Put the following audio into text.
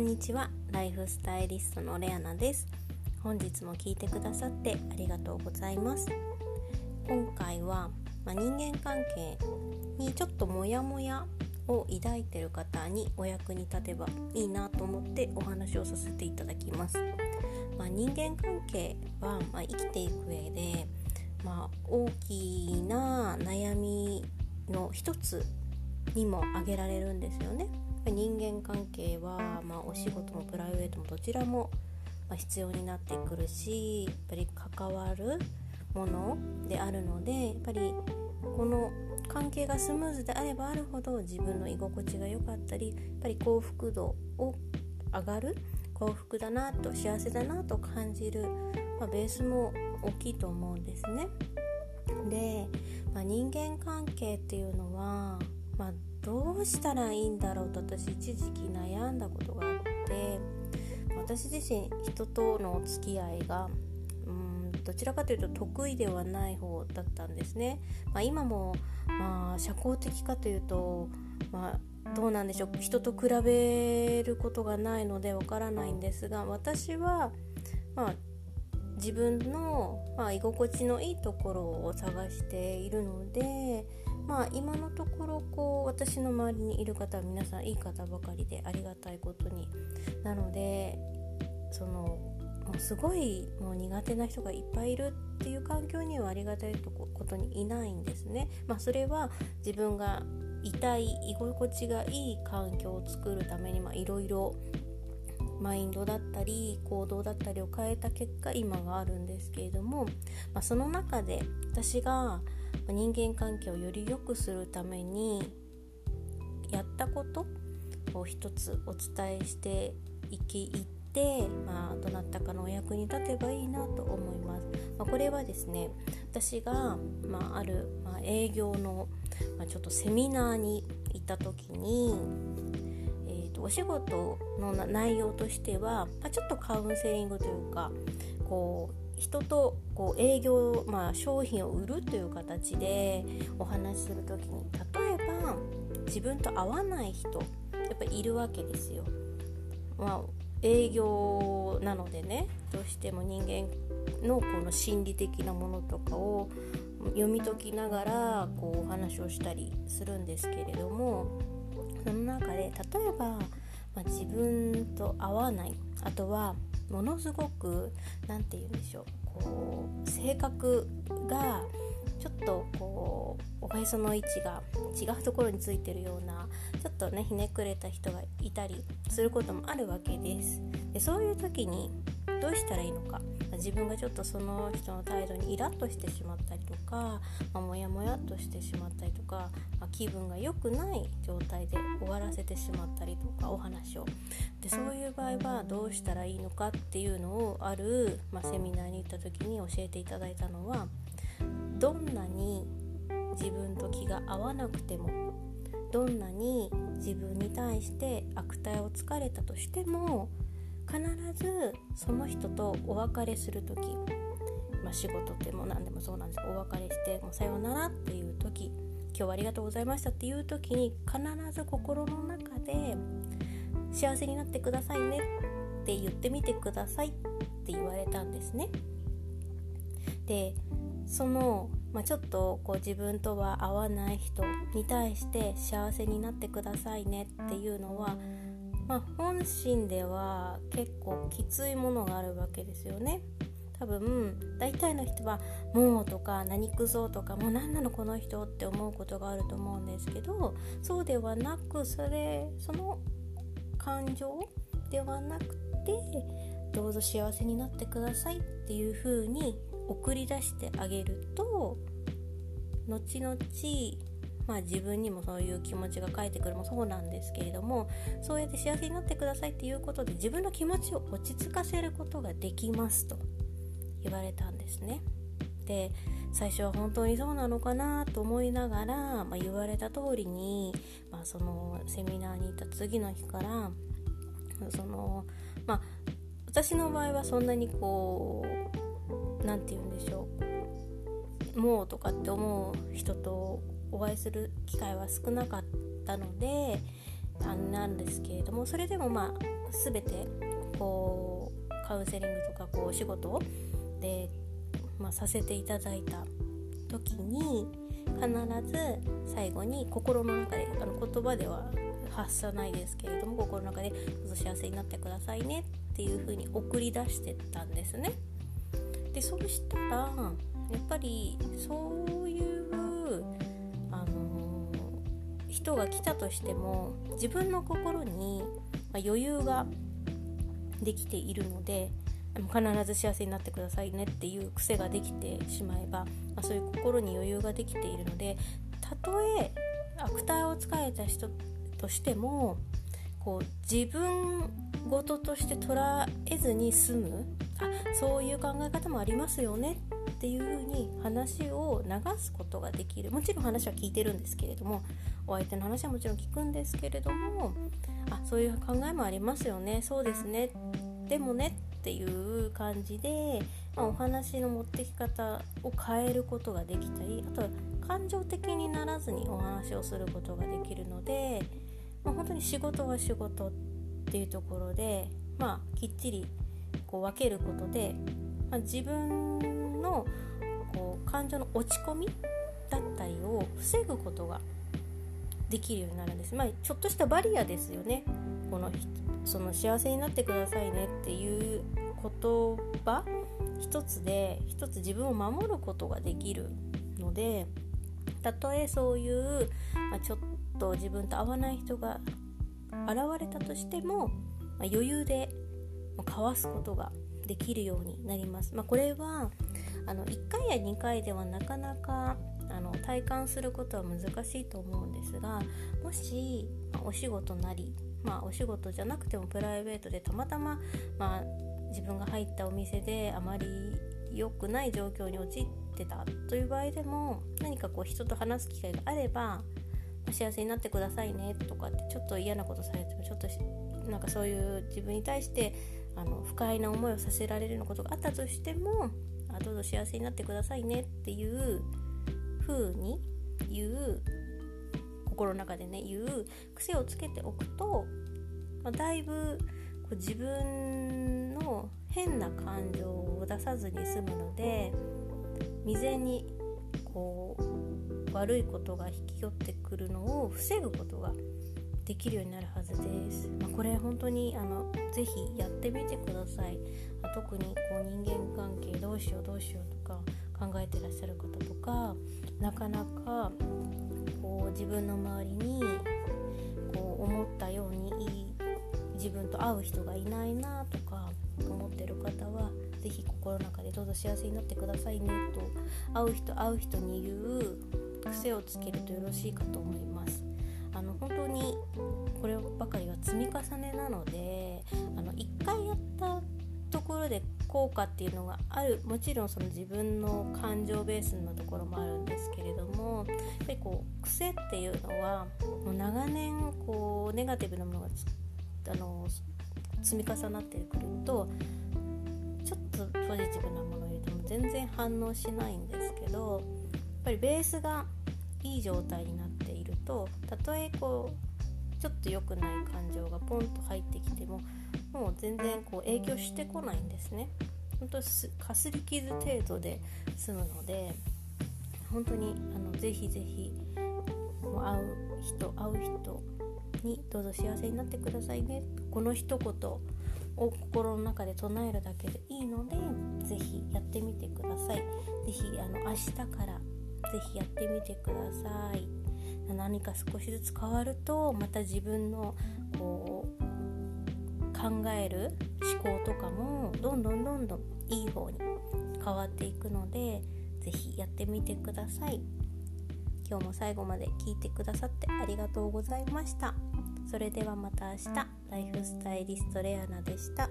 んにちは。ライフスタイリストのレアナです。本日も聞いてくださってありがとうございます。今回は、まあ、人間関係にちょっとモヤモヤを抱いている方にお役に立てばいいなと思ってお話をさせていただきます、まあ、人間関係は、まあ、生きていく上で、まあ、大きな悩みの一つにも挙げられるんですよね。人間関係は、まあ、お仕事もプライベートもどちらも必要になってくるしやっぱり関わるものであるのでやっぱりこの関係がスムーズであればあるほど自分の居心地が良かったりやっぱり幸福度を上がる幸福だなと幸せだなと感じる、まあ、ベースも大きいと思うんですね。で、まあ、人間関係っていうのは、まあ、どうしたらいいんだろうと私一時期悩んだことがあて私自身人とのお付き合いがうんどちらかというと得意ではない方だったんですね。まあ、今も、まあ、社交的かというと、まあ、どうなんでしょう人と比べることがないのでわからないんですが私は、まあ、自分の、まあ、居心地のいいところを探しているのでまあ今のところこう私の周りにいる方は皆さんいい方ばかりでありがたいことになのでそのもうすごいもう苦手な人がいっぱいいるっていう環境にはありがたいことにいないんですね。まあ、それは自分がいたい居心地がいい環境を作るためにいろいろマインドだったり行動だったりを変えた結果今があるんですけれども、まあ、その中で私が人間関係をより良くするためにやったことを一つお伝えしていきいって、まあ、どなたかのお役に立てばいいなと思います。まあ、これはですね私が、まあ、ある、まあ、営業の、まあ、ちょっとセミナーに行った時に、えーと、お仕事の内容としては、まあ、ちょっとカウンセリングというかこう人とこう営業、まあ、商品を売るという形でお話しする時に例えば自分と合わない人やっぱいるわけですよ。まあ、営業なのでねどうしても人間のこの心理的なものとかを読み解きながらこうお話をしたりするんですけれどもその中で例えば、まあ、自分と合わないあとはものすごく何て言うんでしょうこう性格がちょっとこうおへその位置が違うところについてるようなちょっとねひねくれた人がいたりすることもあるわけです。でそういう時にどうしたらいいのか自分がちょっとその人の態度にイラッとしてしまったりとか、まあ、モヤモヤっとしてしまったりとか、まあ、気分が良くない状態で終わらせてしまったりとかお話をでそういう場合はどうしたらいいのかっていうのをある、まあ、セミナーに行った時に教えていただいたのはどんなに自分と気が合わなくてもどんなに自分に対して悪態をつかれたとしても必ずその人とお別れする時、まあ、仕事っても何でもそうなんですお別れしてもうさようならっていう時今日はありがとうございましたっていう時に必ず心の中で幸せになってくださいねって言ってみてくださいって言われたんですね。でその、まあ、ちょっとこう自分とは合わない人に対して幸せになってくださいねっていうのはまあ、本心では結構きついものがあるわけですよね。多分大体の人は「もう」とか「何くぞ」とか「もう何なのこの人」って思うことがあると思うんですけどそうではなくそれその感情ではなくてどうぞ幸せになってくださいっていう風に送り出してあげると後々まあ、自分にもそういう気持ちが返ってくるもそうなんですけれどもそうやって幸せになってくださいっていうことで自分の気持ちを落ち着かせることができますと言われたんですね。で最初は本当にそうなのかなと思いながら、まあ、言われた通りに、まあ、そのセミナーに行った次の日からそのまあ私の場合はそんなにこう何て言うんでしょうもうとかって思う人とお会いする機会は少なかったのでなんですけれどもそれでもまあ全てこうカウンセリングとかこうお仕事で、まあ、させていただいた時に必ず最後に心の中であの言葉では発さないですけれども心の中で「どうぞ幸せになってくださいね」っていう風に送り出してたんですね。でそうしたらやっぱりそういうあの人が来たとしても自分の心に余裕ができているので必ず幸せになってくださいねっていう癖ができてしまえば、まあ、そういう心に余裕ができているのでたとえ悪態をつかれた人としてもこう自分事として捉えずに済むあそういう考え方もありますよねっていうふうに話を流すことができる。もちろん話は聞いてるんですけれどもお相手の話はもちろん聞くんですけれどもあそういう考えもありますよね。そうですね。でもねっていう感じで、まあ、お話の持ってき方を変えることができたりあとは感情的にならずにお話をすることができるので、まあ、本当に仕事は仕事っていうところで、まあ、きっちりこう分けることで、まあ、自分のこう感情の落ち込みだったりを防ぐことができるようになるんです。まあ、ちょっとしたバリアですよね。このその幸せになってくださいねっていう言葉一つで一つ自分を守ることができるのでたとえそういう、まあ、ちょっと自分と合わない人が現れたとしても、まあ、余裕でかわすことができるようになります。まあ、これはあの1回や2回ではなかなかあの体感することは難しいと思うんですがもし、まあ、お仕事なりまあ、お仕事じゃなくてもプライベートでたまたま、まあ、自分が入ったお店であまり良くない状況に陥ってたという場合でも何かこう人と話す機会があれば幸せになってくださいねとかってちょっと嫌なことされてもちょっとなんかそういう自分に対してあの不快な思いをさせられるようなことがあったとしてもあどうぞ幸せになってくださいねっていう風に言う心の中でね言う癖をつけておくと、まあ、だいぶこう自分の変な感情を出さずに済むので未然にこう悪いことが引き寄ってくるのを防ぐことができるようになるはずです。まあ、これ本当にあのぜひやってみてください。あ、特にこう人間関係どうしようどうしようとか考えてらっしゃる方とかなかなかこう自分の周りにこう思ったようにいい自分と会う人がいないなとか思ってる方は是非心の中でどうぞ幸せになってくださいねと会う人会う人に言う癖をつけるとよろしいかと思います。あの本当にこればかりは積み重ねなのであの1回やったところで効果っていうのがある。もちろんその自分の感情ベースのところもあるんですけれどもやっぱりこう癖っていうのはもう長年こうネガティブなものがあの積み重なってくるとちょっとポジティブなものを入れても全然反応しないんですけどやっぱりベースがいい状態になっているとたとえこうちょっと良くない感情がポンと入ってきてももう全然こう影響してこないんですね。本当かすり傷程度で済むので本当にあのぜひぜひもう会う人会う人にどうぞ幸せになってくださいねこの一言を心の中で唱えるだけでいいのでぜひやってみてください。ぜひあの明日からぜひやってみてください。何か少しずつ変わるとまた自分のこう考える思考とかもどんどんどんどんいい方に変わっていくので是非やってみてください。今日も最後まで聞いてくださってありがとうございました。それではまた明日。ライフスタイリストレアナでした。